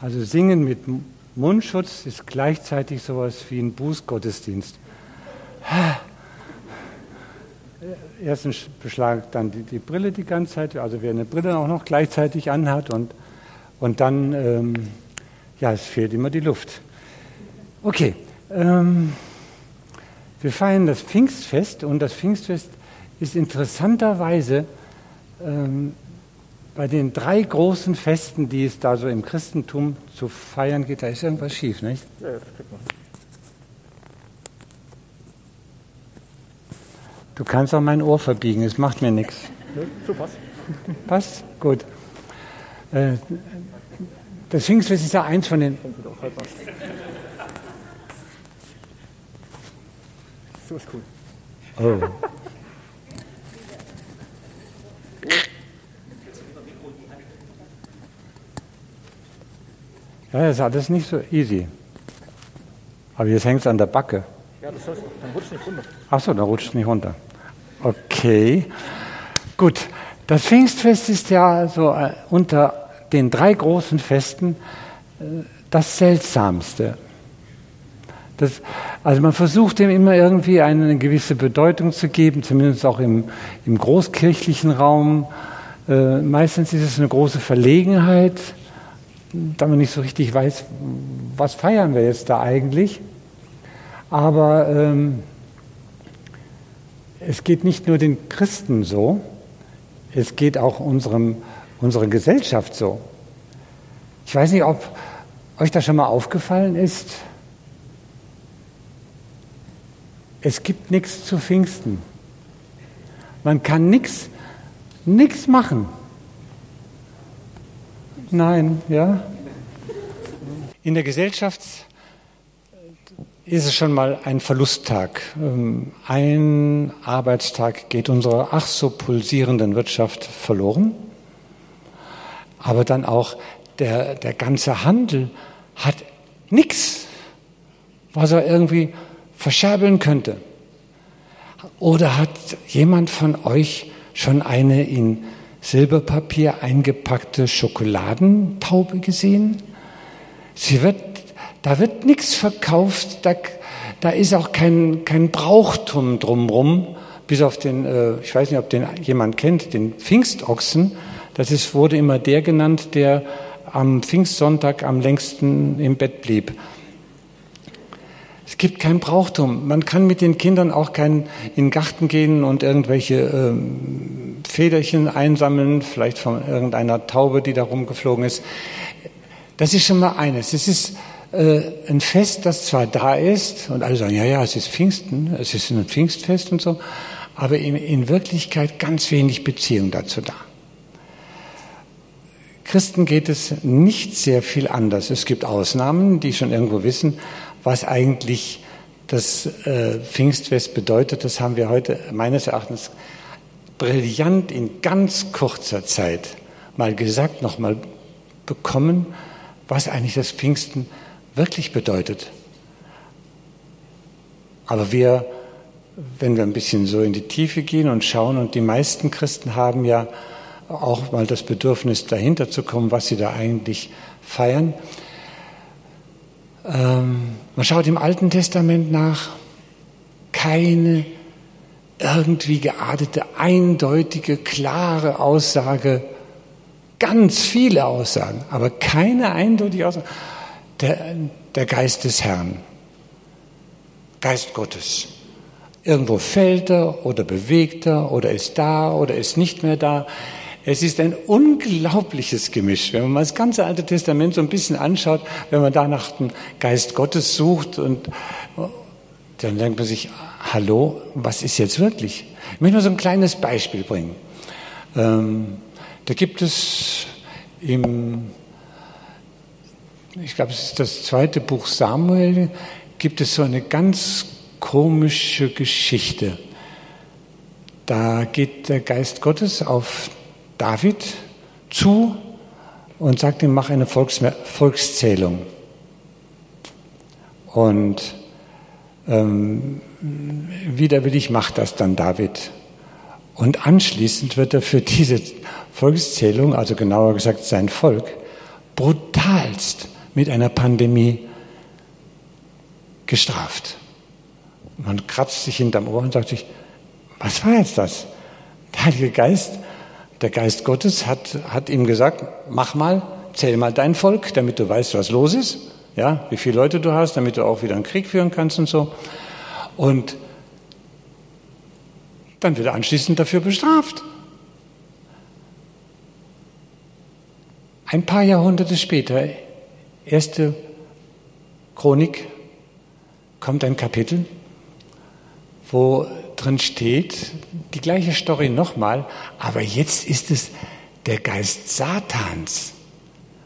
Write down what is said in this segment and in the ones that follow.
Also Singen mit Mundschutz ist gleichzeitig sowas wie ein Bußgottesdienst. Erstens beschlagt dann die, die, Brille die ganze Zeit, also wer eine Brille auch noch gleichzeitig anhat und, und dann, ähm, ja, es fehlt immer die Luft. Okay, ähm, wir feiern das Pfingstfest und das Pfingstfest ist interessanterweise ähm, bei den drei großen Festen, die es da so im Christentum zu feiern geht, da ist irgendwas schief, nicht? Ja, das kriegt man. Du kannst auch mein Ohr verbiegen, es macht mir nichts. Ja, so passt. Passt? Gut. Äh, das Pfingstfest ist ja eins von den. So ist cool. Oh. Das ist alles nicht so easy. Aber jetzt hängt es an der Backe. Ja, das heißt, dann rutscht nicht runter. Ach so, dann rutscht nicht runter. Okay. Gut. Das Pfingstfest ist ja so äh, unter den drei großen Festen äh, das seltsamste. Das, also man versucht dem immer irgendwie eine gewisse Bedeutung zu geben, zumindest auch im, im großkirchlichen Raum. Äh, meistens ist es eine große Verlegenheit da man nicht so richtig weiß, was feiern wir jetzt da eigentlich. Aber ähm, es geht nicht nur den Christen so, es geht auch unserem, unserer Gesellschaft so. Ich weiß nicht, ob euch das schon mal aufgefallen ist. Es gibt nichts zu Pfingsten. Man kann nichts nichts machen. Nein, ja. In der Gesellschaft ist es schon mal ein Verlusttag. Ähm, ein Arbeitstag geht unserer ach so pulsierenden Wirtschaft verloren. Aber dann auch der, der ganze Handel hat nichts, was er irgendwie verscherbeln könnte. Oder hat jemand von euch schon eine in Silberpapier eingepackte Schokoladentaube gesehen. Sie wird, da wird nichts verkauft, da, da ist auch kein, kein Brauchtum drumrum, bis auf den, äh, ich weiß nicht, ob den jemand kennt, den Pfingstochsen. Das ist, wurde immer der genannt, der am Pfingstsonntag am längsten im Bett blieb. Es gibt kein Brauchtum. Man kann mit den Kindern auch kein in den Garten gehen und irgendwelche ähm, Federchen einsammeln, vielleicht von irgendeiner Taube, die da rumgeflogen ist. Das ist schon mal eines. Es ist äh, ein Fest, das zwar da ist und alle sagen, ja, ja, es ist Pfingsten, es ist ein Pfingstfest und so, aber in, in Wirklichkeit ganz wenig Beziehung dazu da. Christen geht es nicht sehr viel anders. Es gibt Ausnahmen, die schon irgendwo wissen, was eigentlich das äh, Pfingstfest bedeutet, das haben wir heute meines Erachtens brillant in ganz kurzer Zeit mal gesagt, noch mal bekommen, was eigentlich das Pfingsten wirklich bedeutet. Aber wir, wenn wir ein bisschen so in die Tiefe gehen und schauen, und die meisten Christen haben ja auch mal das Bedürfnis, dahinter zu kommen, was sie da eigentlich feiern, ähm, man schaut im Alten Testament nach, keine irgendwie geartete, eindeutige, klare Aussage, ganz viele Aussagen, aber keine eindeutige Aussage. Der, der Geist des Herrn, Geist Gottes. Irgendwo fällt er oder bewegt er oder ist da oder ist nicht mehr da. Es ist ein unglaubliches Gemisch, wenn man mal das ganze Alte Testament so ein bisschen anschaut, wenn man da nach dem Geist Gottes sucht und dann denkt man sich, hallo, was ist jetzt wirklich? Ich möchte nur so ein kleines Beispiel bringen. Ähm, da gibt es im, ich glaube, es ist das zweite Buch Samuel, gibt es so eine ganz komische Geschichte. Da geht der Geist Gottes auf David zu und sagt ihm, mach eine Volks Volkszählung. Und ähm, widerwillig macht das dann David. Und anschließend wird er für diese Volkszählung, also genauer gesagt sein Volk, brutalst mit einer Pandemie gestraft. Man kratzt sich hinterm Ohr und sagt sich, was war jetzt das? Der Heilige Geist, der Geist Gottes hat, hat ihm gesagt, mach mal, zähl mal dein Volk, damit du weißt, was los ist, ja, wie viele Leute du hast, damit du auch wieder einen Krieg führen kannst und so. Und dann wird er anschließend dafür bestraft. Ein paar Jahrhunderte später, erste Chronik, kommt ein Kapitel, wo drin steht, die gleiche Story nochmal, aber jetzt ist es der Geist Satans.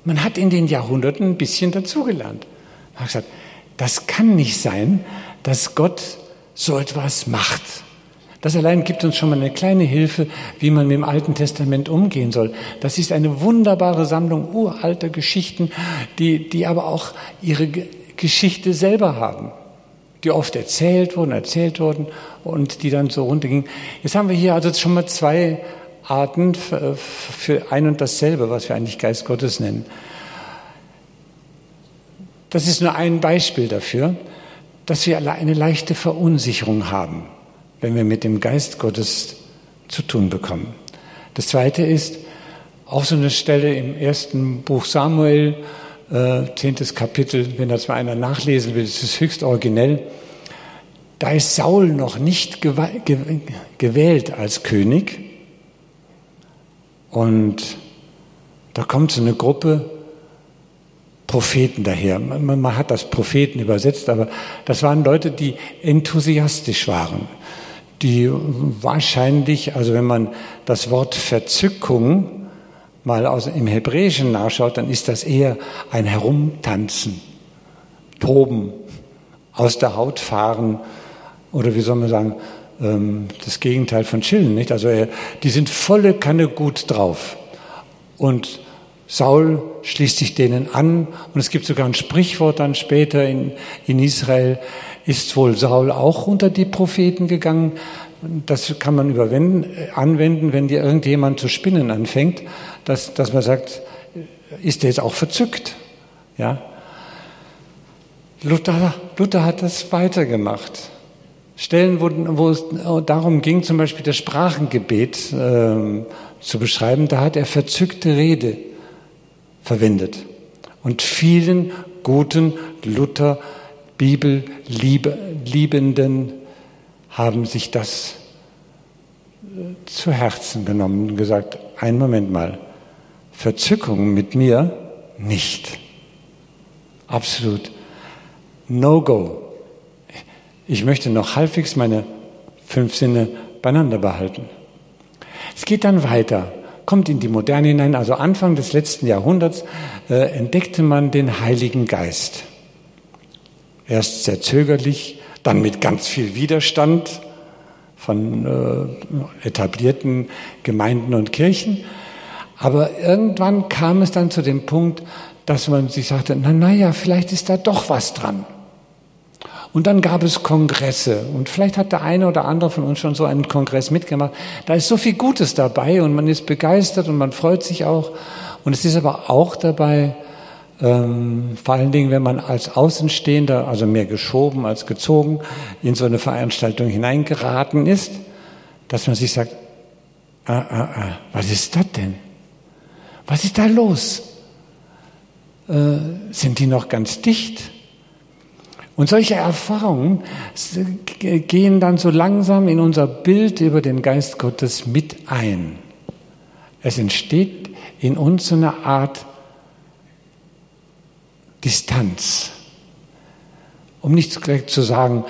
Man hat in den Jahrhunderten ein bisschen dazugelernt. Man hat gesagt, das kann nicht sein, dass Gott so etwas macht. Das allein gibt uns schon mal eine kleine Hilfe, wie man mit dem Alten Testament umgehen soll. Das ist eine wunderbare Sammlung uralter Geschichten, die, die aber auch ihre Geschichte selber haben, die oft erzählt wurden, erzählt wurden und die dann so runtergingen. Jetzt haben wir hier also schon mal zwei Arten für ein und dasselbe, was wir eigentlich Geist Gottes nennen. Das ist nur ein Beispiel dafür, dass wir eine leichte Verunsicherung haben wenn wir mit dem Geist Gottes zu tun bekommen. Das zweite ist auch so eine Stelle im ersten Buch Samuel, äh, zehntes Kapitel, wenn das mal einer nachlesen will, das ist höchst originell. Da ist Saul noch nicht gewählt als König. Und da kommt so eine Gruppe Propheten daher. Man, man, hat das Propheten übersetzt, aber das waren Leute, die enthusiastisch waren die wahrscheinlich, also wenn man das Wort Verzückung mal aus, im Hebräischen nachschaut, dann ist das eher ein Herumtanzen, Toben, aus der Haut fahren oder wie soll man sagen, ähm, das Gegenteil von chillen, nicht? Also die sind volle Kanne gut drauf. Und Saul schließt sich denen an und es gibt sogar ein Sprichwort dann später in, in Israel, ist wohl Saul auch unter die Propheten gegangen. Das kann man anwenden, wenn dir irgendjemand zu spinnen anfängt, dass, dass man sagt, ist der jetzt auch verzückt? Ja? Luther, Luther hat das weitergemacht. Stellen, wo, wo es darum ging, zum Beispiel das Sprachengebet äh, zu beschreiben, da hat er verzückte Rede verwendet. Und vielen guten Luther Bibelliebenden haben sich das äh, zu Herzen genommen und gesagt, einen Moment mal, Verzückung mit mir nicht. Absolut No-Go. Ich möchte noch halbwegs meine fünf Sinne beieinander behalten. Es geht dann weiter, kommt in die Moderne hinein. Also Anfang des letzten Jahrhunderts äh, entdeckte man den Heiligen Geist. Erst sehr zögerlich, dann mit ganz viel Widerstand von äh, etablierten Gemeinden und Kirchen. Aber irgendwann kam es dann zu dem Punkt, dass man sich sagte, na, na ja, vielleicht ist da doch was dran. Und dann gab es Kongresse und vielleicht hat der eine oder andere von uns schon so einen Kongress mitgemacht. Da ist so viel Gutes dabei und man ist begeistert und man freut sich auch. Und es ist aber auch dabei ähm, vor allen Dingen, wenn man als Außenstehender, also mehr geschoben als gezogen, in so eine Veranstaltung hineingeraten ist, dass man sich sagt, ah, ah, ah, was ist das denn? Was ist da los? Äh, sind die noch ganz dicht? Und solche Erfahrungen gehen dann so langsam in unser Bild über den Geist Gottes mit ein. Es entsteht in uns so eine Art Distanz. Um nicht gleich zu sagen,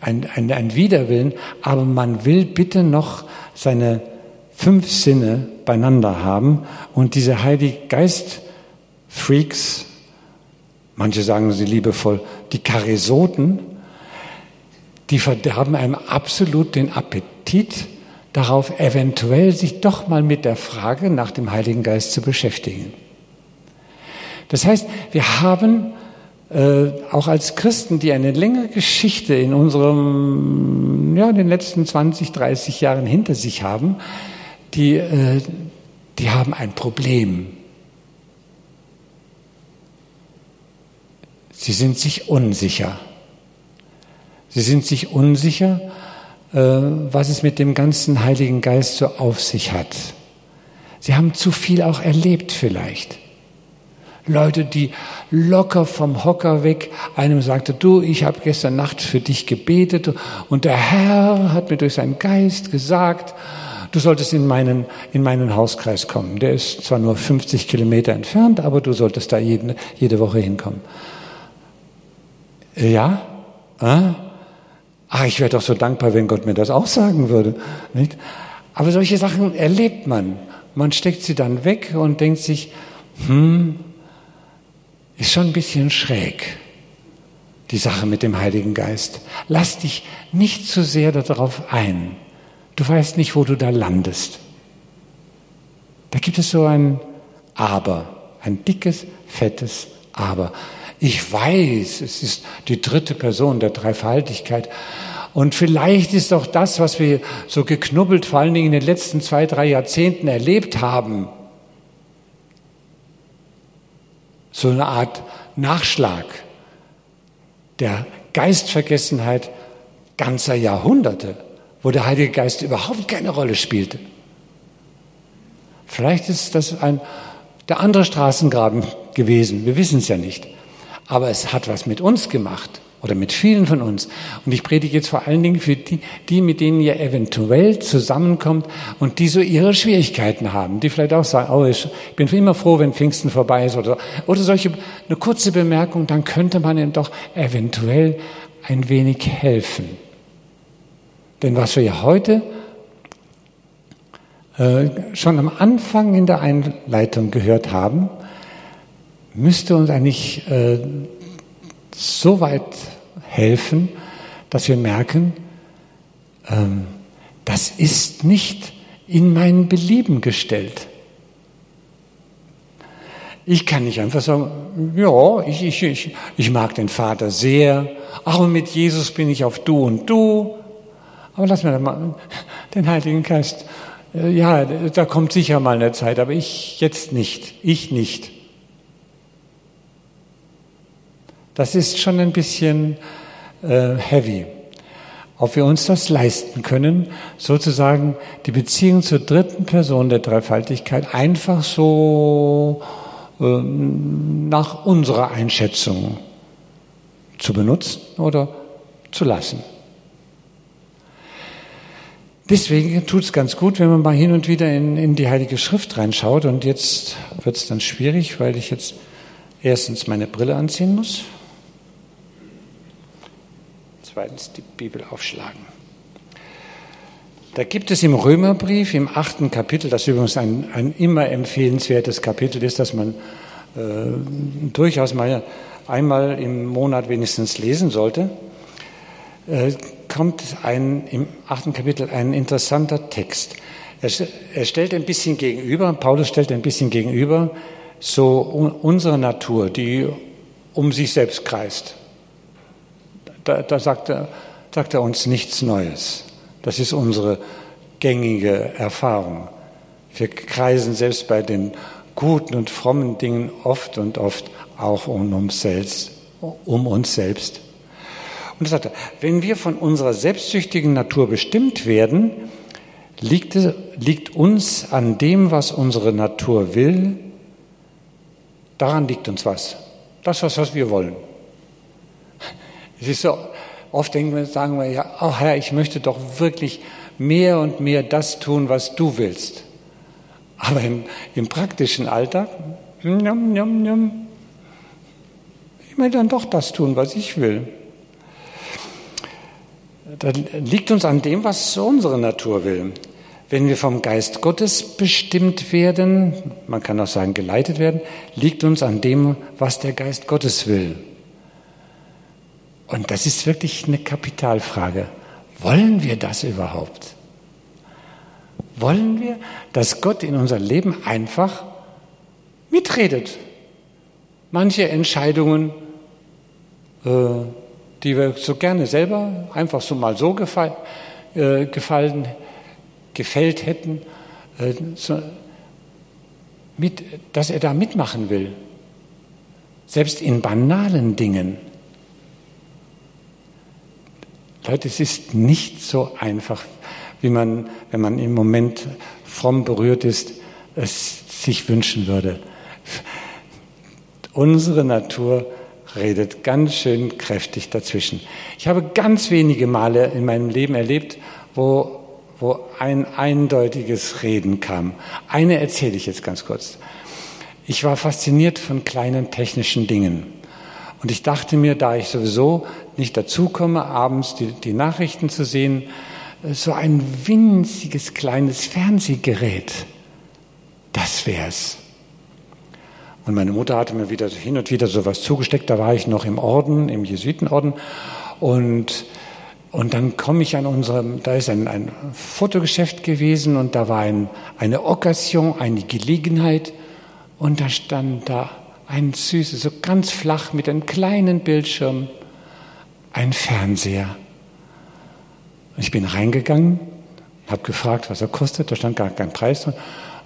ein, ein, ein Widerwillen, aber man will bitte noch seine fünf Sinne beieinander haben und diese Heilige Geist Freaks, manche sagen sie liebevoll, die Charisoten, die verderben einem absolut den Appetit darauf, eventuell sich doch mal mit der Frage nach dem Heiligen Geist zu beschäftigen. Das heißt, wir haben äh, auch als Christen, die eine längere Geschichte in unserem, ja, den letzten 20, 30 Jahren hinter sich haben, die, äh, die haben ein Problem. Sie sind sich unsicher. Sie sind sich unsicher, äh, was es mit dem ganzen Heiligen Geist so auf sich hat. Sie haben zu viel auch erlebt vielleicht. Leute, die locker vom Hocker weg einem sagte, du, ich habe gestern Nacht für dich gebetet und der Herr hat mir durch seinen Geist gesagt, du solltest in meinen, in meinen Hauskreis kommen. Der ist zwar nur 50 Kilometer entfernt, aber du solltest da jede, jede Woche hinkommen. Ja? Ah? Ich wäre doch so dankbar, wenn Gott mir das auch sagen würde. Nicht? Aber solche Sachen erlebt man. Man steckt sie dann weg und denkt sich, hm, ist schon ein bisschen schräg, die Sache mit dem Heiligen Geist. Lass dich nicht zu sehr darauf ein. Du weißt nicht, wo du da landest. Da gibt es so ein Aber, ein dickes, fettes Aber. Ich weiß, es ist die dritte Person der Dreifaltigkeit. Und vielleicht ist auch das, was wir so geknubbelt, vor allen Dingen in den letzten zwei, drei Jahrzehnten erlebt haben, so eine Art Nachschlag der Geistvergessenheit ganzer Jahrhunderte, wo der Heilige Geist überhaupt keine Rolle spielte. Vielleicht ist das ein, der andere Straßengraben gewesen, wir wissen es ja nicht. Aber es hat was mit uns gemacht oder mit vielen von uns. Und ich predige jetzt vor allen Dingen für die, die, mit denen ihr eventuell zusammenkommt und die so ihre Schwierigkeiten haben, die vielleicht auch sagen, oh, ich bin immer froh, wenn Pfingsten vorbei ist oder, oder solche, eine kurze Bemerkung, dann könnte man ihnen doch eventuell ein wenig helfen. Denn was wir ja heute äh, schon am Anfang in der Einleitung gehört haben, müsste uns eigentlich äh, so weit helfen, dass wir merken, ähm, das ist nicht in mein Belieben gestellt. Ich kann nicht einfach sagen, ja, ich, ich, ich, ich mag den Vater sehr, aber mit Jesus bin ich auf du und du. Aber lass mir mal den Heiligen Geist. Äh, ja, da kommt sicher mal eine Zeit, aber ich jetzt nicht. Ich nicht. Das ist schon ein bisschen äh, heavy. Ob wir uns das leisten können, sozusagen die Beziehung zur dritten Person der Dreifaltigkeit einfach so äh, nach unserer Einschätzung zu benutzen oder zu lassen. Deswegen tut es ganz gut, wenn man mal hin und wieder in, in die Heilige Schrift reinschaut. Und jetzt wird es dann schwierig, weil ich jetzt erstens meine Brille anziehen muss zweitens die Bibel aufschlagen. Da gibt es im Römerbrief im achten Kapitel, das übrigens ein, ein immer empfehlenswertes Kapitel ist, das man äh, durchaus mal einmal im Monat wenigstens lesen sollte, äh, kommt ein, im achten Kapitel ein interessanter Text. Er, er stellt ein bisschen gegenüber, Paulus stellt ein bisschen gegenüber, so unsere Natur, die um sich selbst kreist. Da, da sagt, er, sagt er uns nichts Neues. Das ist unsere gängige Erfahrung. Wir kreisen selbst bei den guten und frommen Dingen oft und oft auch um uns selbst. Um uns selbst. Und er sagt, wenn wir von unserer selbstsüchtigen Natur bestimmt werden, liegt, liegt uns an dem, was unsere Natur will, daran liegt uns was. Das, was wir wollen. Es ist so, oft denken wir, sagen wir ja, oh Herr, ich möchte doch wirklich mehr und mehr das tun, was du willst. Aber im, im praktischen Alltag, njam, njam, njam, ich möchte dann doch das tun, was ich will. Das liegt uns an dem, was unsere Natur will. Wenn wir vom Geist Gottes bestimmt werden, man kann auch sagen geleitet werden, liegt uns an dem, was der Geist Gottes will. Und das ist wirklich eine Kapitalfrage. Wollen wir das überhaupt? Wollen wir, dass Gott in unser Leben einfach mitredet? Manche Entscheidungen, äh, die wir so gerne selber einfach so mal so gefall, äh, gefallen, gefällt hätten, äh, so, mit, dass er da mitmachen will. selbst in banalen Dingen. Leute, es ist nicht so einfach, wie man, wenn man im Moment fromm berührt ist, es sich wünschen würde. Unsere Natur redet ganz schön kräftig dazwischen. Ich habe ganz wenige Male in meinem Leben erlebt, wo, wo ein eindeutiges Reden kam. Eine erzähle ich jetzt ganz kurz. Ich war fasziniert von kleinen technischen Dingen. Und ich dachte mir, da ich sowieso nicht dazukomme, abends die, die Nachrichten zu sehen, so ein winziges kleines Fernsehgerät, das wär's. Und meine Mutter hatte mir wieder hin und wieder sowas zugesteckt. Da war ich noch im Orden, im Jesuitenorden. Und, und dann komme ich an unserem, da ist ein, ein Fotogeschäft gewesen und da war ein, eine Occasion, eine Gelegenheit. Und da stand da ein süßes, so ganz flach mit einem kleinen Bildschirm, ein Fernseher. Ich bin reingegangen, habe gefragt, was er kostet, da stand gar kein Preis drin.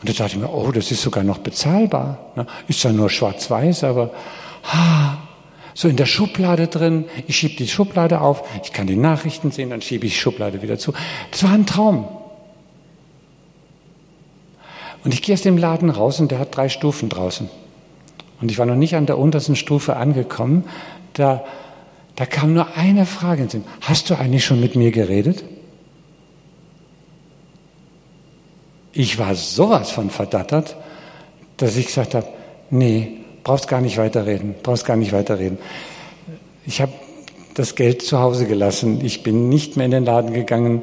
Und da dachte ich mir, oh, das ist sogar noch bezahlbar. Ne? Ist zwar nur schwarz-weiß, aber ha, so in der Schublade drin. Ich schiebe die Schublade auf, ich kann die Nachrichten sehen, dann schiebe ich die Schublade wieder zu. Das war ein Traum. Und ich gehe aus dem Laden raus und der hat drei Stufen draußen. Und ich war noch nicht an der untersten Stufe angekommen. Da, da kam nur eine Frage ins Sinn. Hast du eigentlich schon mit mir geredet? Ich war sowas von verdattert, dass ich gesagt habe, nee, brauchst gar nicht weiterreden, brauchst gar nicht weiterreden. Ich habe das Geld zu Hause gelassen. Ich bin nicht mehr in den Laden gegangen.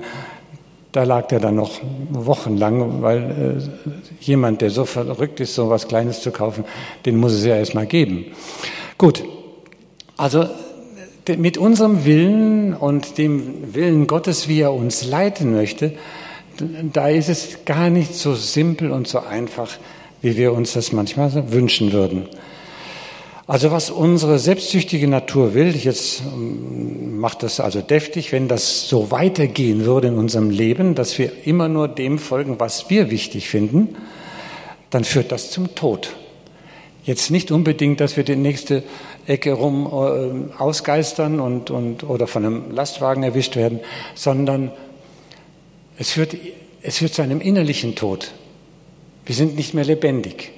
Da lag der dann noch wochenlang, weil äh, jemand, der so verrückt ist, so was Kleines zu kaufen, den muss es ja erstmal geben. Gut, also mit unserem Willen und dem Willen Gottes, wie er uns leiten möchte, da ist es gar nicht so simpel und so einfach, wie wir uns das manchmal wünschen würden. Also was unsere selbstsüchtige Natur will, jetzt ähm, macht das also deftig, wenn das so weitergehen würde in unserem Leben, dass wir immer nur dem folgen, was wir wichtig finden, dann führt das zum Tod. Jetzt nicht unbedingt, dass wir die nächste Ecke rum äh, ausgeistern und, und, oder von einem Lastwagen erwischt werden, sondern es führt, es führt zu einem innerlichen Tod. Wir sind nicht mehr lebendig.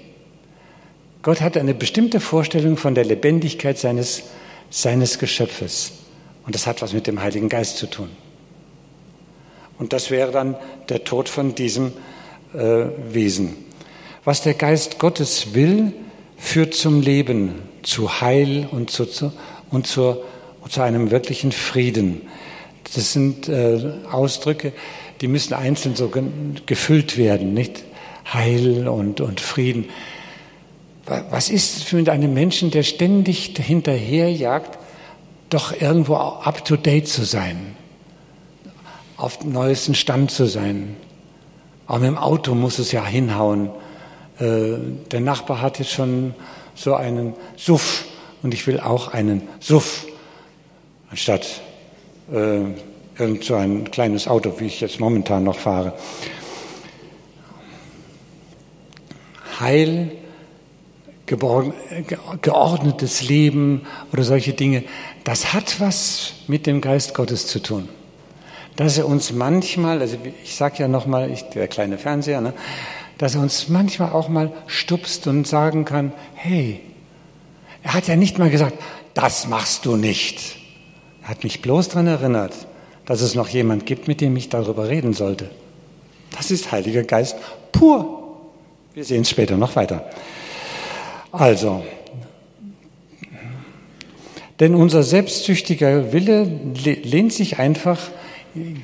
Gott hat eine bestimmte Vorstellung von der Lebendigkeit seines, seines Geschöpfes. Und das hat was mit dem Heiligen Geist zu tun. Und das wäre dann der Tod von diesem äh, Wesen. Was der Geist Gottes will, führt zum Leben, zu Heil und zu, zu, und zur, und zu einem wirklichen Frieden. Das sind äh, Ausdrücke, die müssen einzeln so gefüllt werden, nicht? Heil und, und Frieden. Was ist für einen Menschen, der ständig hinterherjagt, doch irgendwo up to date zu sein, auf dem neuesten Stand zu sein? Auch mit dem Auto muss es ja hinhauen. Äh, der Nachbar hat jetzt schon so einen Suff und ich will auch einen Suff, anstatt äh, irgend so ein kleines Auto, wie ich jetzt momentan noch fahre. Heil, geordnetes Leben oder solche Dinge, das hat was mit dem Geist Gottes zu tun. Dass er uns manchmal, also ich sage ja nochmal, der kleine Fernseher, ne, dass er uns manchmal auch mal stupst und sagen kann, hey, er hat ja nicht mal gesagt, das machst du nicht. Er hat mich bloß daran erinnert, dass es noch jemand gibt, mit dem ich darüber reden sollte. Das ist Heiliger Geist pur. Wir sehen es später noch weiter. Also, denn unser selbstsüchtiger Wille lehnt sich einfach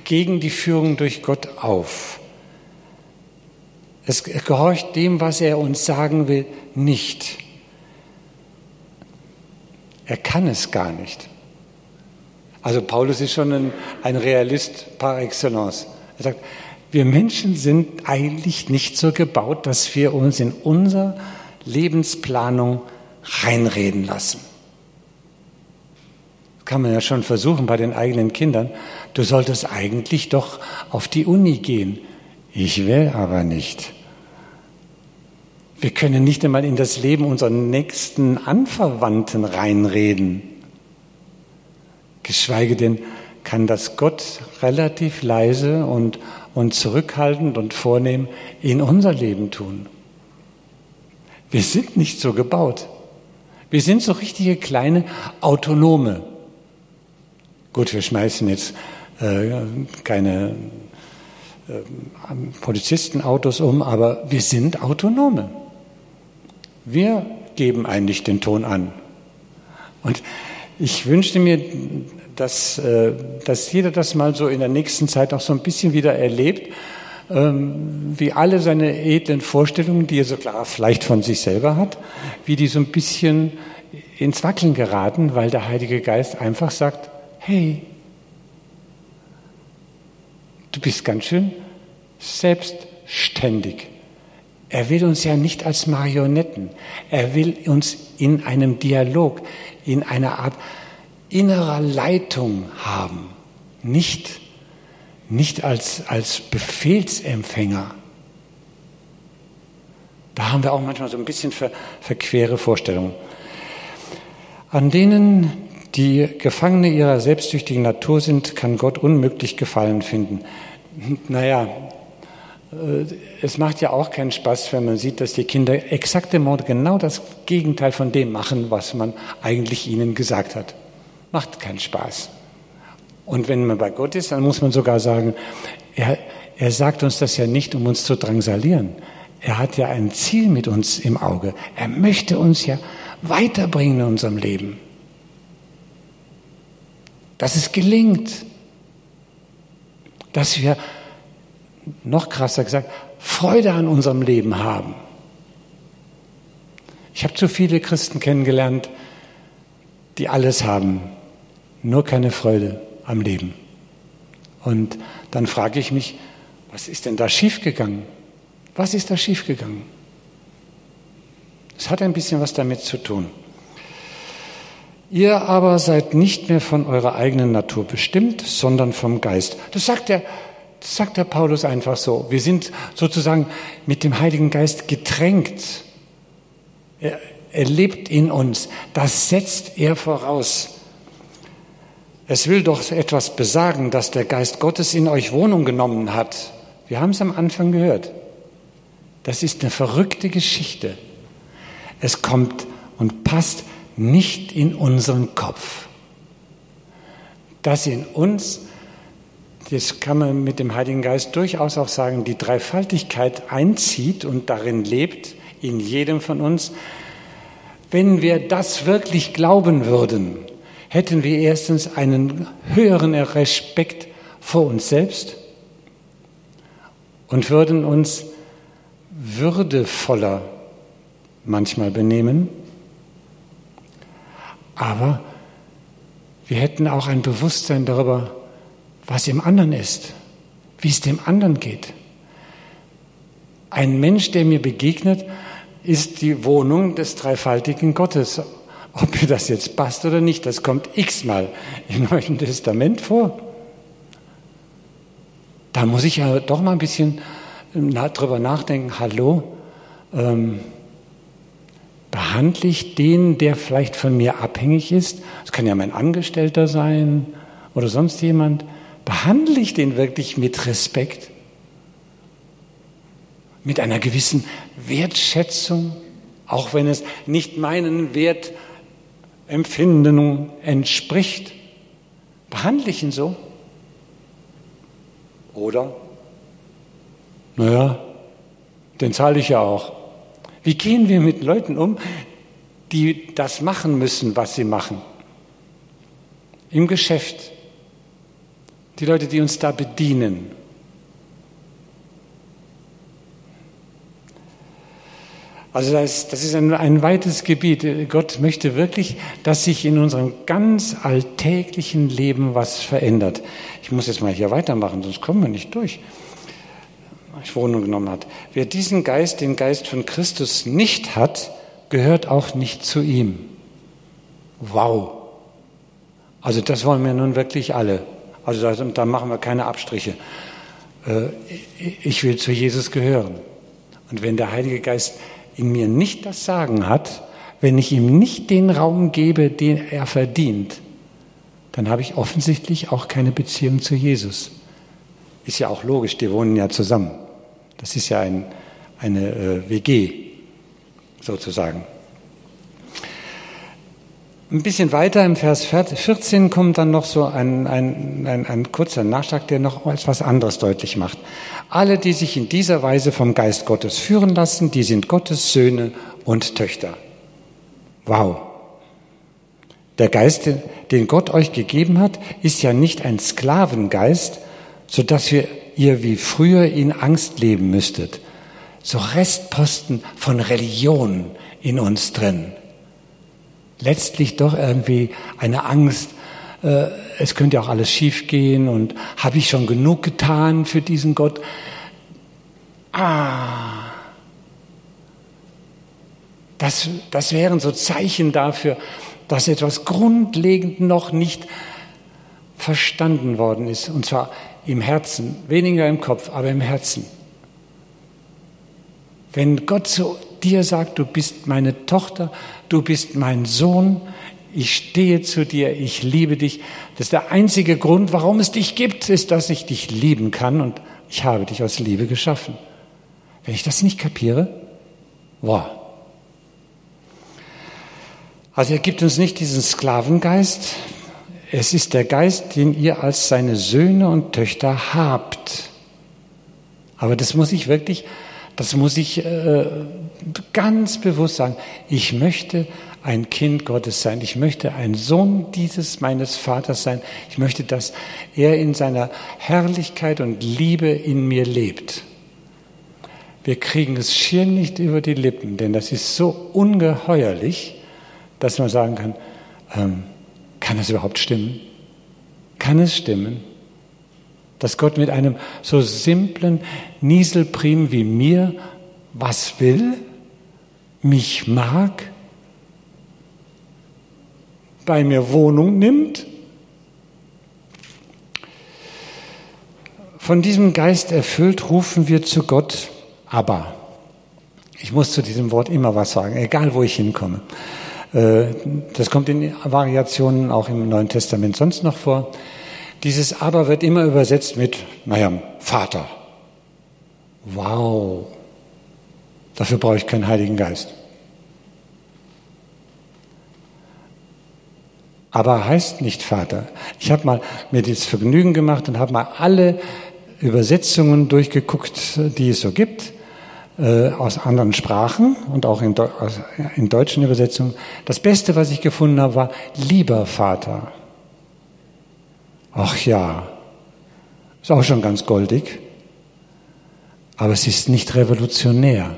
gegen die Führung durch Gott auf. Es gehorcht dem, was er uns sagen will, nicht. Er kann es gar nicht. Also Paulus ist schon ein, ein Realist par excellence. Er sagt, wir Menschen sind eigentlich nicht so gebaut, dass wir uns in unsere Lebensplanung reinreden lassen. Das kann man ja schon versuchen bei den eigenen Kindern. Du solltest eigentlich doch auf die Uni gehen. Ich will aber nicht. Wir können nicht einmal in das Leben unserer nächsten Anverwandten reinreden. Geschweige denn kann das Gott relativ leise und, und zurückhaltend und vornehm in unser Leben tun. Wir sind nicht so gebaut. Wir sind so richtige kleine Autonome. Gut, wir schmeißen jetzt äh, keine äh, Polizistenautos um, aber wir sind Autonome. Wir geben eigentlich den Ton an. Und ich wünschte mir, dass, äh, dass jeder das mal so in der nächsten Zeit auch so ein bisschen wieder erlebt, ähm, wie alle seine edlen Vorstellungen, die er so klar vielleicht von sich selber hat, wie die so ein bisschen ins Wackeln geraten, weil der Heilige Geist einfach sagt, hey, du bist ganz schön selbstständig. Er will uns ja nicht als Marionetten. Er will uns in einem Dialog, in einer Art innerer Leitung haben. Nicht, nicht als, als Befehlsempfänger. Da haben wir auch manchmal so ein bisschen ver, verquere Vorstellungen. An denen, die Gefangene ihrer selbstsüchtigen Natur sind, kann Gott unmöglich Gefallen finden. Naja, äh, es macht ja auch keinen Spaß, wenn man sieht, dass die Kinder exakt im Mord genau das Gegenteil von dem machen, was man eigentlich ihnen gesagt hat. Macht keinen Spaß. Und wenn man bei Gott ist, dann muss man sogar sagen, er, er sagt uns das ja nicht, um uns zu drangsalieren. Er hat ja ein Ziel mit uns im Auge. Er möchte uns ja weiterbringen in unserem Leben. Dass es gelingt, dass wir noch krasser gesagt, Freude an unserem Leben haben. Ich habe zu viele Christen kennengelernt, die alles haben, nur keine Freude am Leben. Und dann frage ich mich, was ist denn da schiefgegangen? Was ist da schiefgegangen? Es hat ein bisschen was damit zu tun. Ihr aber seid nicht mehr von eurer eigenen Natur bestimmt, sondern vom Geist. Das sagt er das sagt der Paulus einfach so. Wir sind sozusagen mit dem Heiligen Geist getränkt. Er, er lebt in uns. Das setzt er voraus. Es will doch etwas besagen, dass der Geist Gottes in euch Wohnung genommen hat. Wir haben es am Anfang gehört. Das ist eine verrückte Geschichte. Es kommt und passt nicht in unseren Kopf. Dass in uns das kann man mit dem Heiligen Geist durchaus auch sagen, die Dreifaltigkeit einzieht und darin lebt, in jedem von uns. Wenn wir das wirklich glauben würden, hätten wir erstens einen höheren Respekt vor uns selbst und würden uns würdevoller manchmal benehmen. Aber wir hätten auch ein Bewusstsein darüber, was im anderen ist, wie es dem anderen geht. Ein Mensch, der mir begegnet, ist die Wohnung des dreifaltigen Gottes. Ob mir das jetzt passt oder nicht, das kommt x-mal im Neuen Testament vor. Da muss ich ja doch mal ein bisschen drüber nachdenken. Hallo, ähm, behandle ich den, der vielleicht von mir abhängig ist? Das kann ja mein Angestellter sein oder sonst jemand. Behandle ich den wirklich mit Respekt? Mit einer gewissen Wertschätzung, auch wenn es nicht meinen Wertempfindungen entspricht? Behandle ich ihn so? Oder? Naja, den zahle ich ja auch. Wie gehen wir mit Leuten um, die das machen müssen, was sie machen? Im Geschäft, die Leute, die uns da bedienen. Also das, das ist ein, ein, weites Gebiet. Gott möchte wirklich, dass sich in unserem ganz alltäglichen Leben was verändert. Ich muss jetzt mal hier weitermachen, sonst kommen wir nicht durch. Ich Wohnung genommen hat. Wer diesen Geist, den Geist von Christus nicht hat, gehört auch nicht zu ihm. Wow. Also das wollen wir nun wirklich alle. Also da, da machen wir keine Abstriche. Äh, ich will zu Jesus gehören. Und wenn der Heilige Geist in mir nicht das Sagen hat, wenn ich ihm nicht den Raum gebe, den er verdient, dann habe ich offensichtlich auch keine Beziehung zu Jesus. Ist ja auch logisch, die wohnen ja zusammen. Das ist ja ein, eine äh, WG sozusagen. Ein bisschen weiter im Vers 14 kommt dann noch so ein, ein, ein, ein kurzer Nachschlag, der noch etwas anderes deutlich macht. Alle, die sich in dieser Weise vom Geist Gottes führen lassen, die sind Gottes Söhne und Töchter. Wow. Der Geist, den Gott euch gegeben hat, ist ja nicht ein Sklavengeist, so dass ihr, ihr wie früher in Angst leben müsstet. So Restposten von Religion in uns drin letztlich doch irgendwie eine Angst, äh, es könnte auch alles schiefgehen und habe ich schon genug getan für diesen Gott? Ah, das, das wären so Zeichen dafür, dass etwas grundlegend noch nicht verstanden worden ist, und zwar im Herzen, weniger im Kopf, aber im Herzen. Wenn Gott zu dir sagt, du bist meine Tochter, du bist mein Sohn, ich stehe zu dir, ich liebe dich. Das ist der einzige Grund, warum es dich gibt, ist, dass ich dich lieben kann und ich habe dich aus Liebe geschaffen. Wenn ich das nicht kapiere, wow. Also er gibt uns nicht diesen Sklavengeist, es ist der Geist, den ihr als seine Söhne und Töchter habt. Aber das muss ich wirklich das muss ich äh, ganz bewusst sagen. Ich möchte ein Kind Gottes sein. Ich möchte ein Sohn dieses meines Vaters sein. Ich möchte, dass er in seiner Herrlichkeit und Liebe in mir lebt. Wir kriegen es schier nicht über die Lippen, denn das ist so ungeheuerlich, dass man sagen kann, ähm, kann das überhaupt stimmen? Kann es stimmen? Dass Gott mit einem so simplen Nieselprim wie mir was will, mich mag, bei mir Wohnung nimmt. Von diesem Geist erfüllt rufen wir zu Gott, aber ich muss zu diesem Wort immer was sagen, egal wo ich hinkomme. Äh, das kommt in Variationen auch im Neuen Testament sonst noch vor. Dieses Aber wird immer übersetzt mit, naja, Vater. Wow. Dafür brauche ich keinen Heiligen Geist. Aber heißt nicht Vater. Ich habe mal mir das Vergnügen gemacht und habe mal alle Übersetzungen durchgeguckt, die es so gibt, äh, aus anderen Sprachen und auch in, in deutschen Übersetzungen. Das Beste, was ich gefunden habe, war lieber Vater. Ach ja, ist auch schon ganz goldig, aber es ist nicht revolutionär.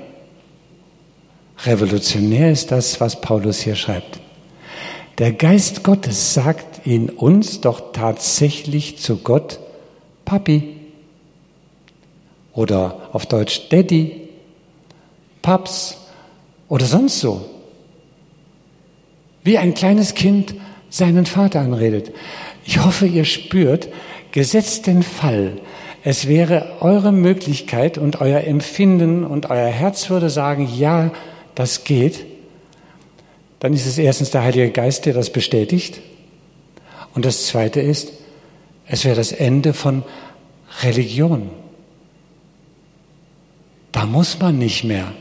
Revolutionär ist das, was Paulus hier schreibt. Der Geist Gottes sagt in uns doch tatsächlich zu Gott, Papi oder auf Deutsch Daddy, Paps oder sonst so. Wie ein kleines Kind seinen Vater anredet. Ich hoffe, ihr spürt, gesetzt den Fall, es wäre eure Möglichkeit und euer Empfinden und euer Herz würde sagen, ja, das geht, dann ist es erstens der Heilige Geist, der das bestätigt. Und das Zweite ist, es wäre das Ende von Religion. Da muss man nicht mehr.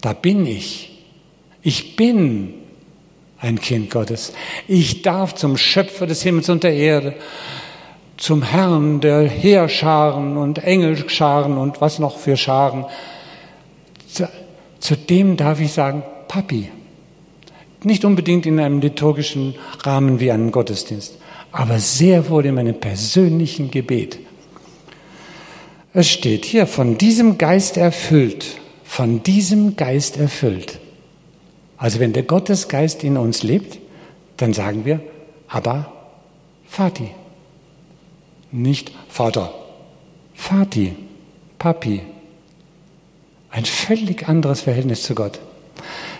Da bin ich. Ich bin ein Kind Gottes. Ich darf zum Schöpfer des Himmels und der Erde, zum Herrn der Heerscharen und Engelscharen und was noch für Scharen, zu, zu dem darf ich sagen, Papi. Nicht unbedingt in einem liturgischen Rahmen wie einem Gottesdienst, aber sehr wohl in meinem persönlichen Gebet. Es steht hier, von diesem Geist erfüllt, von diesem Geist erfüllt. Also wenn der Gottesgeist in uns lebt, dann sagen wir, aber Vati. Nicht Vater. Vati, Papi. Ein völlig anderes Verhältnis zu Gott.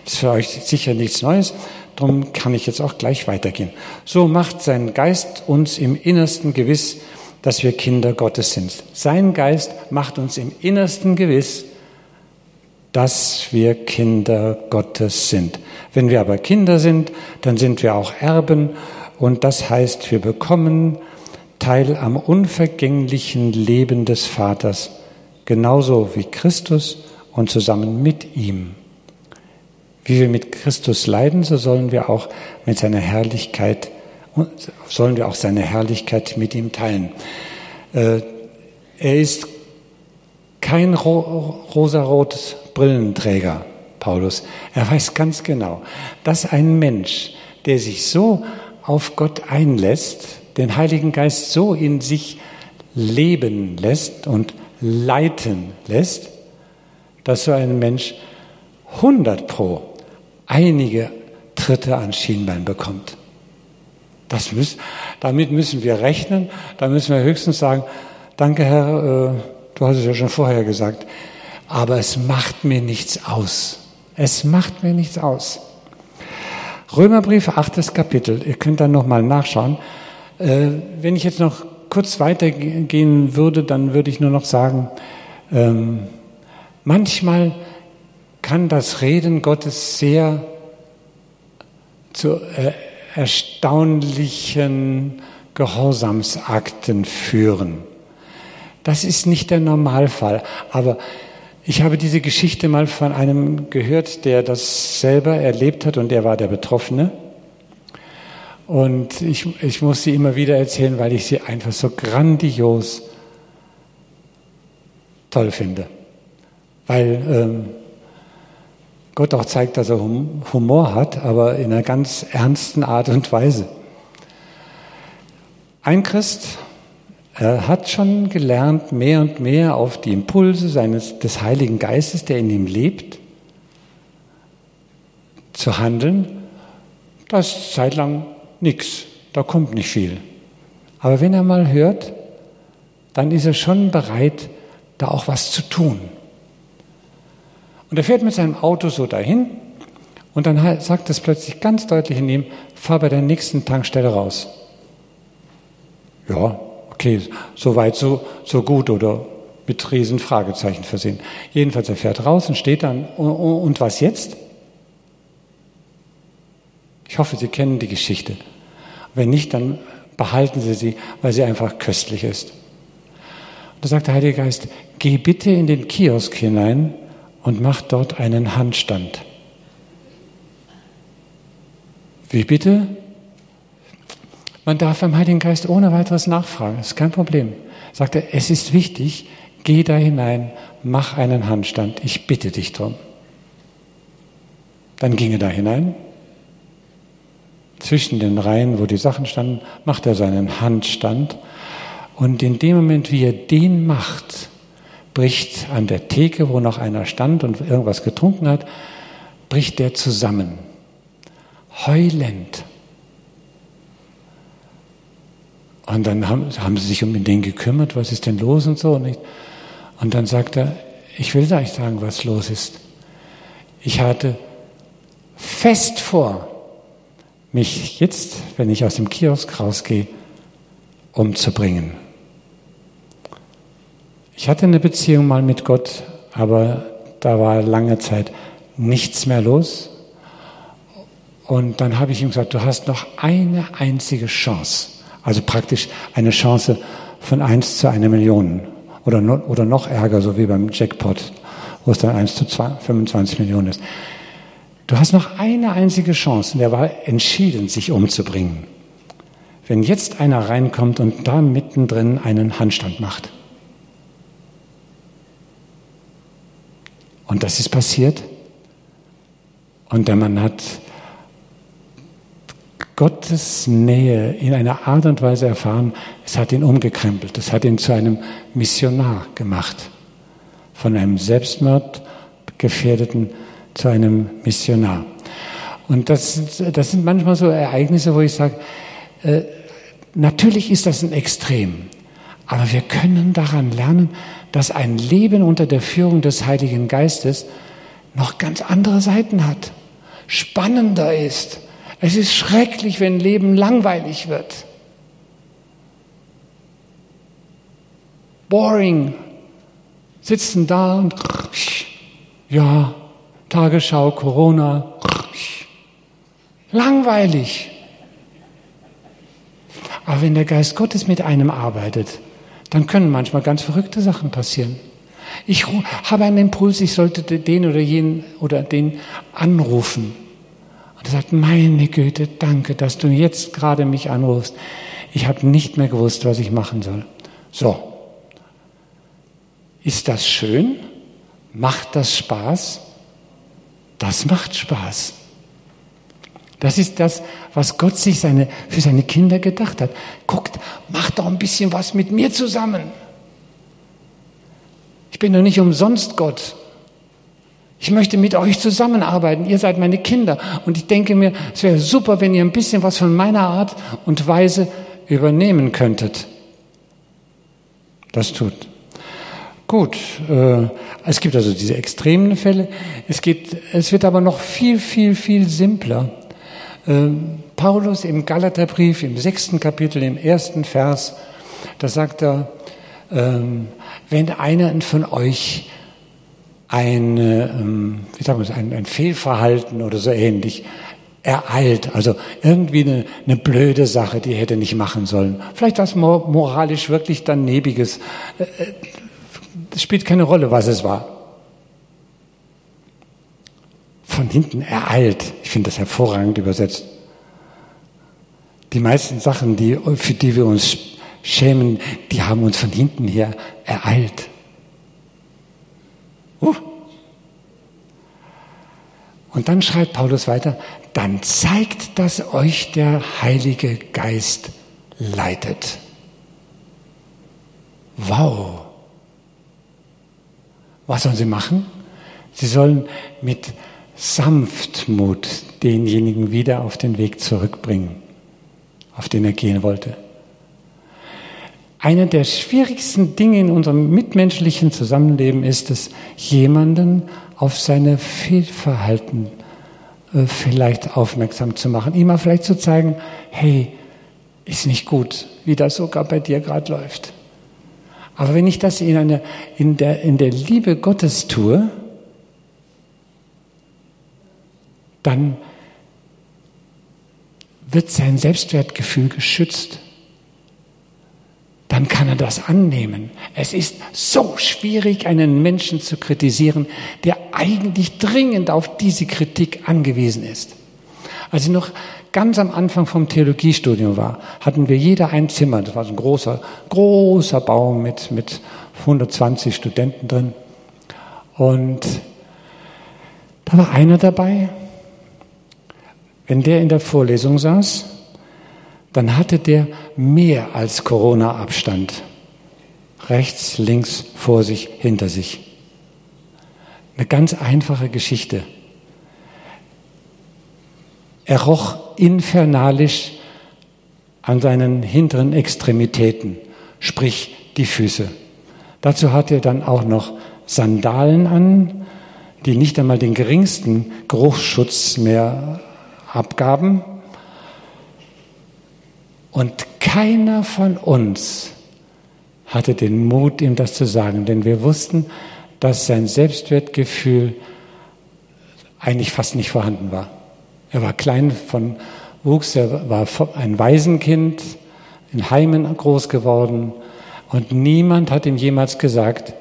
Das ist für euch sicher nichts Neues, darum kann ich jetzt auch gleich weitergehen. So macht sein Geist uns im Innersten gewiss, dass wir Kinder Gottes sind. Sein Geist macht uns im Innersten gewiss, dass wir Kinder Gottes sind. Wenn wir aber Kinder sind, dann sind wir auch Erben und das heißt, wir bekommen Teil am unvergänglichen Leben des Vaters, genauso wie Christus und zusammen mit ihm. Wie wir mit Christus leiden, so sollen wir auch mit seiner Herrlichkeit, sollen wir auch seine Herrlichkeit mit ihm teilen. Äh, er ist kein rosarotes Brillenträger, Paulus. Er weiß ganz genau, dass ein Mensch, der sich so auf Gott einlässt, den Heiligen Geist so in sich leben lässt und leiten lässt, dass so ein Mensch 100 pro einige Tritte an Schienbein bekommt. Das müssen, damit müssen wir rechnen. Da müssen wir höchstens sagen, danke Herr, äh, du hast es ja schon vorher gesagt, aber es macht mir nichts aus. Es macht mir nichts aus. Römerbrief, achtes Kapitel. Ihr könnt dann nochmal nachschauen. Äh, wenn ich jetzt noch kurz weitergehen würde, dann würde ich nur noch sagen, ähm, manchmal kann das Reden Gottes sehr zu äh, erstaunlichen Gehorsamsakten führen. Das ist nicht der Normalfall, aber ich habe diese Geschichte mal von einem gehört, der das selber erlebt hat und er war der Betroffene. Und ich, ich muss sie immer wieder erzählen, weil ich sie einfach so grandios toll finde. Weil ähm, Gott auch zeigt, dass er Humor hat, aber in einer ganz ernsten Art und Weise. Ein Christ er hat schon gelernt, mehr und mehr auf die Impulse seines, des Heiligen Geistes, der in ihm lebt, zu handeln. Das ist zeitlang nichts, da kommt nicht viel. Aber wenn er mal hört, dann ist er schon bereit, da auch was zu tun. Und er fährt mit seinem Auto so dahin und dann sagt es plötzlich ganz deutlich in ihm, fahr bei der nächsten Tankstelle raus. Ja, Okay, so weit, so, so gut oder mit riesen Fragezeichen versehen. Jedenfalls, er fährt raus und steht dann, und was jetzt? Ich hoffe, Sie kennen die Geschichte. Wenn nicht, dann behalten Sie sie, weil sie einfach köstlich ist. Und da sagt der Heilige Geist, geh bitte in den Kiosk hinein und mach dort einen Handstand. Wie bitte? Man darf beim Heiligen Geist ohne weiteres nachfragen, das ist kein Problem. Sagt er, es ist wichtig, geh da hinein, mach einen Handstand, ich bitte dich drum. Dann ging er da hinein, zwischen den Reihen, wo die Sachen standen, macht er seinen Handstand und in dem Moment, wie er den macht, bricht an der Theke, wo noch einer stand und irgendwas getrunken hat, bricht der zusammen. Heulend Und dann haben, haben sie sich um den gekümmert, was ist denn los und so. Nicht? Und dann sagt er, ich will euch sagen, was los ist. Ich hatte fest vor, mich jetzt, wenn ich aus dem Kiosk rausgehe, umzubringen. Ich hatte eine Beziehung mal mit Gott, aber da war lange Zeit nichts mehr los. Und dann habe ich ihm gesagt, du hast noch eine einzige Chance. Also praktisch eine Chance von 1 zu einer Million. Oder, oder noch ärger, so wie beim Jackpot, wo es dann 1 zu 25 Millionen ist. Du hast noch eine einzige Chance und er war entschieden, sich umzubringen. Wenn jetzt einer reinkommt und da mittendrin einen Handstand macht. Und das ist passiert. Und der Mann hat Gottes Nähe in einer Art und Weise erfahren, es hat ihn umgekrempelt, es hat ihn zu einem Missionar gemacht. Von einem Selbstmordgefährdeten zu einem Missionar. Und das, das sind manchmal so Ereignisse, wo ich sage, äh, natürlich ist das ein Extrem, aber wir können daran lernen, dass ein Leben unter der Führung des Heiligen Geistes noch ganz andere Seiten hat, spannender ist, es ist schrecklich, wenn Leben langweilig wird. Boring. Sitzen da und Ja, Tagesschau, Corona. Langweilig. Aber wenn der Geist Gottes mit einem arbeitet, dann können manchmal ganz verrückte Sachen passieren. Ich habe einen Impuls, ich sollte den oder jenen oder den anrufen. Und er sagt, meine Güte, danke, dass du jetzt gerade mich anrufst. Ich habe nicht mehr gewusst, was ich machen soll. So. Ist das schön? Macht das Spaß? Das macht Spaß. Das ist das, was Gott sich seine, für seine Kinder gedacht hat. Guckt, macht doch ein bisschen was mit mir zusammen. Ich bin doch nicht umsonst Gott. Ich möchte mit euch zusammenarbeiten. Ihr seid meine Kinder. Und ich denke mir, es wäre super, wenn ihr ein bisschen was von meiner Art und Weise übernehmen könntet. Das tut. Gut, äh, es gibt also diese extremen Fälle. Es, geht, es wird aber noch viel, viel, viel simpler. Äh, Paulus im Galaterbrief, im sechsten Kapitel, im ersten Vers, da sagt er, äh, wenn einer von euch ein, ähm, wie sagen wir ein, ein Fehlverhalten oder so ähnlich ereilt. Also irgendwie eine, eine blöde Sache, die hätte nicht machen sollen. Vielleicht was moralisch wirklich danebiges. Das äh, äh, spielt keine Rolle, was es war. Von hinten ereilt. Ich finde das hervorragend übersetzt. Die meisten Sachen, die, für die wir uns schämen, die haben uns von hinten her ereilt. Uh. Und dann schreibt Paulus weiter, dann zeigt, dass euch der Heilige Geist leitet. Wow. Was sollen sie machen? Sie sollen mit Sanftmut denjenigen wieder auf den Weg zurückbringen, auf den er gehen wollte. Eine der schwierigsten Dinge in unserem mitmenschlichen Zusammenleben ist es, jemanden auf seine Fehlverhalten äh, vielleicht aufmerksam zu machen, ihm mal vielleicht zu zeigen, hey, ist nicht gut, wie das sogar bei dir gerade läuft. Aber wenn ich das in, eine, in, der, in der Liebe Gottes tue, dann wird sein Selbstwertgefühl geschützt dann kann er das annehmen. Es ist so schwierig, einen Menschen zu kritisieren, der eigentlich dringend auf diese Kritik angewiesen ist. Als ich noch ganz am Anfang vom Theologiestudium war, hatten wir jeder ein Zimmer. Das war so ein großer, großer Baum mit, mit 120 Studenten drin. Und da war einer dabei. Wenn der in der Vorlesung saß, dann hatte der mehr als Corona-Abstand. Rechts, links, vor sich, hinter sich. Eine ganz einfache Geschichte. Er roch infernalisch an seinen hinteren Extremitäten, sprich die Füße. Dazu hatte er dann auch noch Sandalen an, die nicht einmal den geringsten Geruchsschutz mehr abgaben. Und keiner von uns hatte den Mut, ihm das zu sagen, denn wir wussten, dass sein Selbstwertgefühl eigentlich fast nicht vorhanden war. Er war klein von Wuchs, er war ein Waisenkind, in Heimen groß geworden und niemand hat ihm jemals gesagt,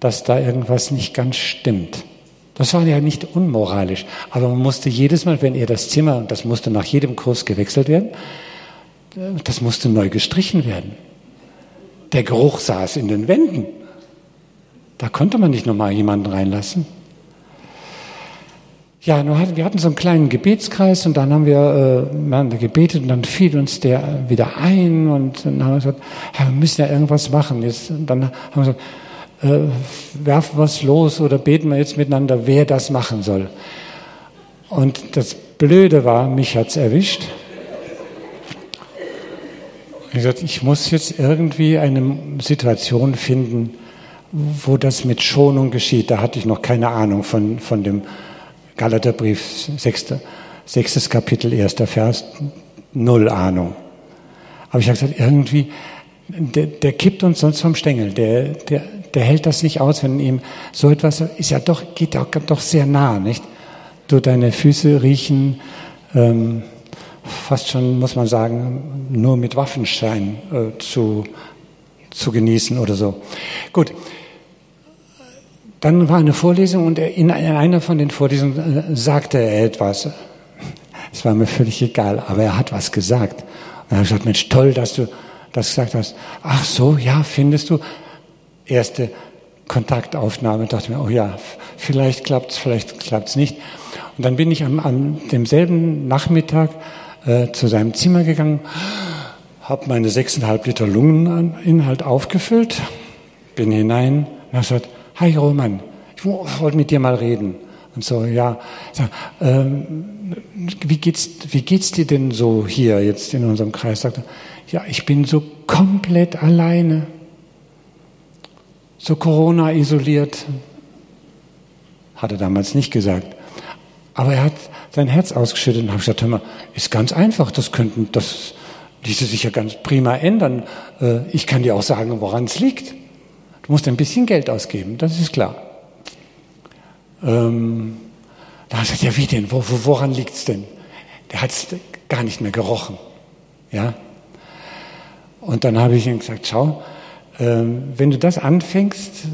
dass da irgendwas nicht ganz stimmt. Das war ja nicht unmoralisch, aber man musste jedes Mal, wenn er das Zimmer, und das musste nach jedem Kurs gewechselt werden, das musste neu gestrichen werden. Der Geruch saß in den Wänden. Da konnte man nicht nochmal jemanden reinlassen. Ja, wir hatten so einen kleinen Gebetskreis und dann haben wir äh, gebetet und dann fiel uns der wieder ein und dann haben wir gesagt, ja, wir müssen ja irgendwas machen. Jetzt, dann haben wir gesagt, äh, werfen wir es los oder beten wir jetzt miteinander, wer das machen soll. Und das Blöde war, mich hat's erwischt. Ich gesagt, ich muss jetzt irgendwie eine Situation finden, wo das mit Schonung geschieht. Da hatte ich noch keine Ahnung von, von dem Galaterbrief, sechste, sechstes Kapitel, erster Vers, null Ahnung. Aber ich habe gesagt, irgendwie, der, der kippt uns sonst vom Stängel. Der, der, der hält das nicht aus, wenn ihm so etwas ist ja doch, geht ja doch sehr nah, nicht? Du, deine Füße riechen, ähm, fast schon, muss man sagen, nur mit Waffenschein äh, zu, zu genießen oder so. Gut. Dann war eine Vorlesung und in einer von den Vorlesungen äh, sagte er etwas. Es war mir völlig egal, aber er hat was gesagt. Und dann habe ich gesagt, Mensch, toll, dass du das gesagt hast. Ach so, ja, findest du? Erste Kontaktaufnahme, dachte mir, oh ja, vielleicht klappt's, vielleicht klappt's nicht. Und dann bin ich am, am demselben Nachmittag äh, zu seinem Zimmer gegangen, habe meine sechseinhalb Liter Lungeninhalt aufgefüllt, bin hinein und habe gesagt, hi Roman, ich wollte mit dir mal reden. Und so, ja, sag, ähm, wie geht's, wie geht's dir denn so hier jetzt in unserem Kreis? Sagt er, ja, ich bin so komplett alleine, so Corona isoliert. Hat er damals nicht gesagt. Aber er hat sein Herz ausgeschüttet und habe gesagt, hör mal, ist ganz einfach, das könnten, das ließe sich ja ganz prima ändern. Äh, ich kann dir auch sagen, woran es liegt. Du musst ein bisschen Geld ausgeben, das ist klar. Ähm, da hat er gesagt, ja wie denn, wo, wo, woran liegt's denn? Der hat es gar nicht mehr gerochen. Ja? Und dann habe ich ihm gesagt, schau, ähm, wenn du das anfängst,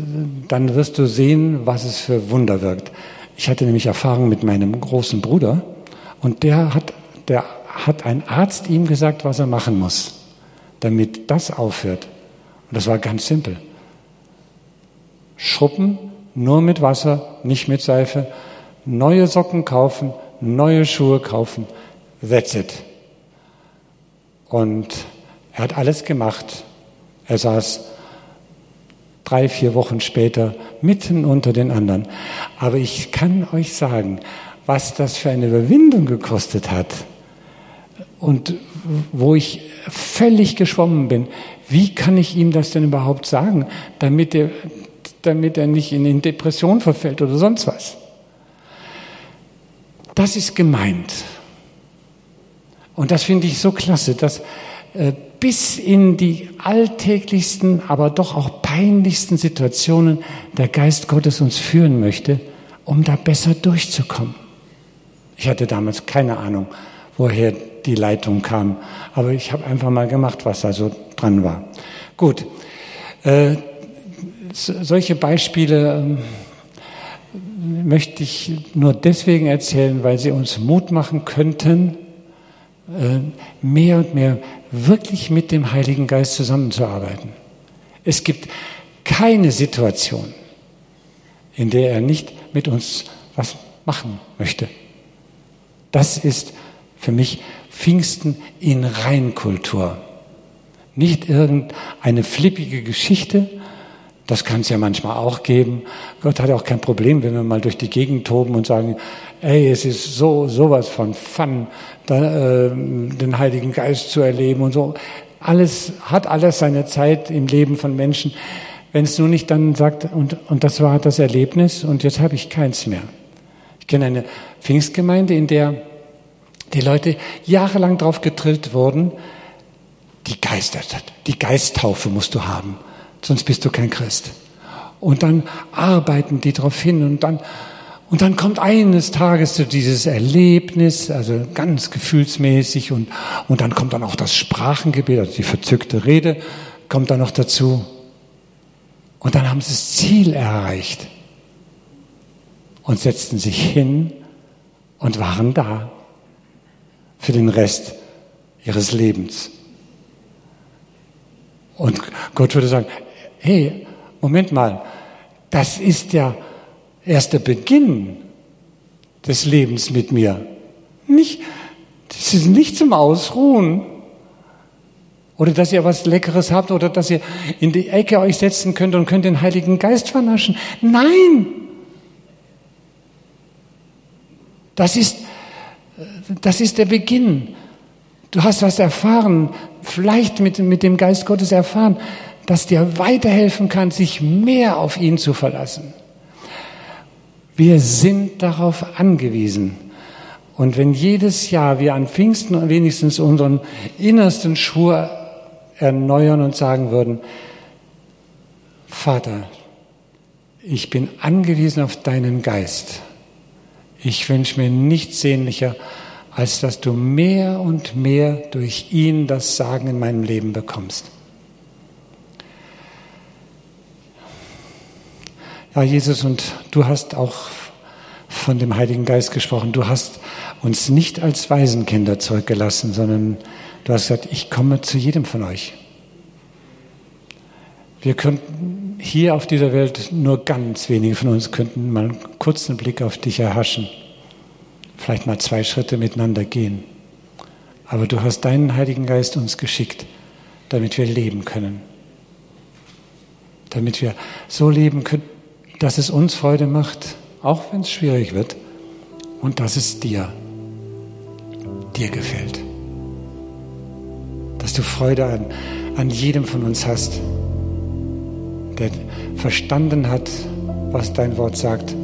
dann wirst du sehen, was es für Wunder wirkt. Ich hatte nämlich Erfahrung mit meinem großen Bruder und der hat, der hat ein Arzt ihm gesagt, was er machen muss, damit das aufhört. Und das war ganz simpel. Schrubben, nur mit Wasser, nicht mit Seife, neue Socken kaufen, neue Schuhe kaufen, that's it. Und er hat alles gemacht. Er saß drei, vier Wochen später mitten unter den anderen. Aber ich kann euch sagen, was das für eine Überwindung gekostet hat und wo ich völlig geschwommen bin. Wie kann ich ihm das denn überhaupt sagen, damit er, damit er nicht in Depression verfällt oder sonst was? Das ist gemeint. Und das finde ich so klasse, dass äh, bis in die alltäglichsten, aber doch auch peinlichsten Situationen der Geist Gottes uns führen möchte, um da besser durchzukommen. Ich hatte damals keine Ahnung, woher die Leitung kam, aber ich habe einfach mal gemacht, was da so dran war. Gut, äh, solche Beispiele äh, möchte ich nur deswegen erzählen, weil sie uns Mut machen könnten, mehr und mehr wirklich mit dem Heiligen Geist zusammenzuarbeiten. Es gibt keine Situation, in der er nicht mit uns was machen möchte. Das ist für mich Pfingsten in Reinkultur. Nicht irgendeine flippige Geschichte, das kann es ja manchmal auch geben. Gott hat auch kein Problem, wenn wir mal durch die Gegend toben und sagen, ey, es ist so sowas von Fun, da, äh, den Heiligen Geist zu erleben und so. Alles hat alles seine Zeit im Leben von Menschen. Wenn es nur nicht dann sagt, und, und das war das Erlebnis und jetzt habe ich keins mehr. Ich kenne eine Pfingstgemeinde, in der die Leute jahrelang drauf getrillt wurden, die Geister, die Geisttaufe musst du haben sonst bist du kein Christ. Und dann arbeiten die darauf hin und dann, und dann kommt eines Tages so dieses Erlebnis, also ganz gefühlsmäßig und, und dann kommt dann auch das Sprachengebet, also die verzückte Rede, kommt dann noch dazu. Und dann haben sie das Ziel erreicht und setzten sich hin und waren da für den Rest ihres Lebens. Und Gott würde sagen, hey, Moment mal, das ist ja erst der Beginn des Lebens mit mir. Nicht, das ist nicht zum Ausruhen. Oder dass ihr was Leckeres habt oder dass ihr in die Ecke euch setzen könnt und könnt den Heiligen Geist vernaschen. Nein! Das ist, das ist der Beginn. Du hast was erfahren, vielleicht mit, mit dem Geist Gottes erfahren das dir weiterhelfen kann, sich mehr auf ihn zu verlassen. Wir sind darauf angewiesen. Und wenn jedes Jahr wir an Pfingsten wenigstens unseren innersten Schwur erneuern und sagen würden, Vater, ich bin angewiesen auf deinen Geist. Ich wünsche mir nichts sehnlicher, als dass du mehr und mehr durch ihn das Sagen in meinem Leben bekommst. Jesus, und du hast auch von dem Heiligen Geist gesprochen. Du hast uns nicht als Waisenkinder zurückgelassen, sondern du hast gesagt, ich komme zu jedem von euch. Wir könnten hier auf dieser Welt, nur ganz wenige von uns könnten mal einen kurzen Blick auf dich erhaschen. Vielleicht mal zwei Schritte miteinander gehen. Aber du hast deinen Heiligen Geist uns geschickt, damit wir leben können. Damit wir so leben können, dass es uns Freude macht, auch wenn es schwierig wird, und dass es dir, dir gefällt. Dass du Freude an, an jedem von uns hast, der verstanden hat, was dein Wort sagt,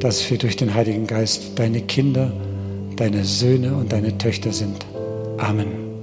dass wir durch den Heiligen Geist deine Kinder, deine Söhne und deine Töchter sind. Amen.